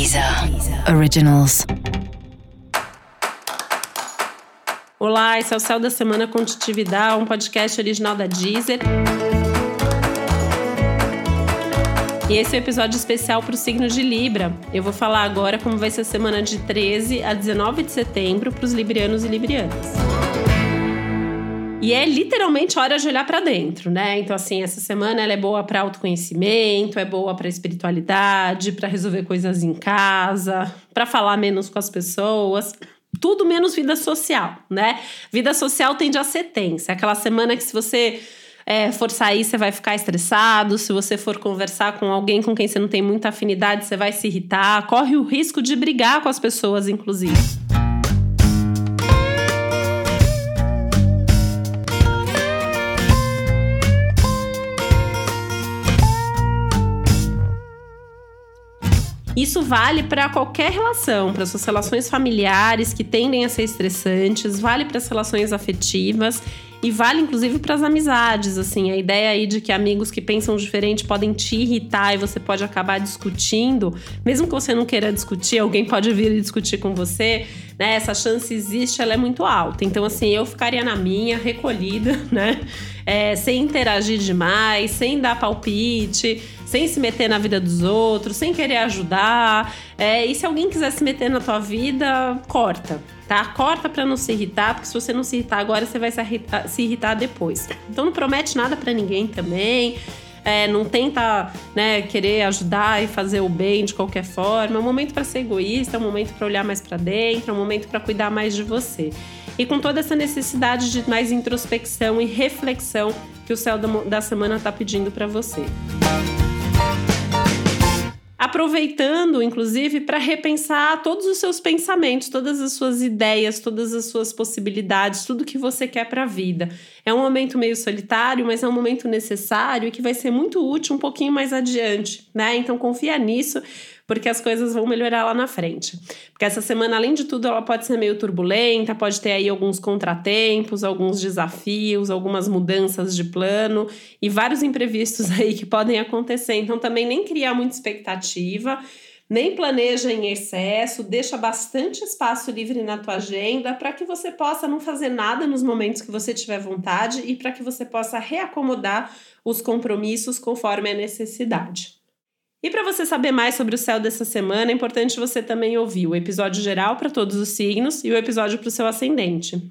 Deezer Originals. Olá, esse é o Céu da Semana Contitividade, um podcast original da Deezer. E esse é o um episódio especial para o signo de Libra. Eu vou falar agora como vai ser a semana de 13 a 19 de setembro para os librianos e librianas. E é literalmente hora de olhar para dentro, né? Então, assim, essa semana ela é boa para autoconhecimento, é boa para espiritualidade, para resolver coisas em casa, para falar menos com as pessoas. Tudo menos vida social, né? Vida social tende a ser tensa. É aquela semana que se você é, for sair, você vai ficar estressado. Se você for conversar com alguém com quem você não tem muita afinidade, você vai se irritar. Corre o risco de brigar com as pessoas, inclusive. Isso vale para qualquer relação, para suas relações familiares que tendem a ser estressantes, vale para as relações afetivas e vale inclusive para as amizades, assim, a ideia aí de que amigos que pensam diferente podem te irritar e você pode acabar discutindo, mesmo que você não queira discutir, alguém pode vir e discutir com você, né? Essa chance existe, ela é muito alta. Então, assim, eu ficaria na minha, recolhida, né? É, sem interagir demais, sem dar palpite sem se meter na vida dos outros, sem querer ajudar. É, e se alguém quiser se meter na tua vida, corta, tá? Corta para não se irritar, porque se você não se irritar agora, você vai se irritar, se irritar depois. Então não promete nada para ninguém também. É, não tenta né, querer ajudar e fazer o bem de qualquer forma. É um momento para ser egoísta, é um momento para olhar mais para dentro, é um momento para cuidar mais de você. E com toda essa necessidade de mais introspecção e reflexão que o céu da semana está pedindo para você aproveitando, inclusive, para repensar todos os seus pensamentos, todas as suas ideias, todas as suas possibilidades, tudo que você quer para a vida. É um momento meio solitário, mas é um momento necessário e que vai ser muito útil um pouquinho mais adiante, né? Então confia nisso, porque as coisas vão melhorar lá na frente. Porque essa semana, além de tudo, ela pode ser meio turbulenta, pode ter aí alguns contratempos, alguns desafios, algumas mudanças de plano e vários imprevistos aí que podem acontecer. Então, também nem criar muita expectativa nem planeja em excesso, deixa bastante espaço livre na tua agenda para que você possa não fazer nada nos momentos que você tiver vontade e para que você possa reacomodar os compromissos conforme a necessidade. E para você saber mais sobre o céu dessa semana, é importante você também ouvir o episódio geral para todos os signos e o episódio para o seu ascendente.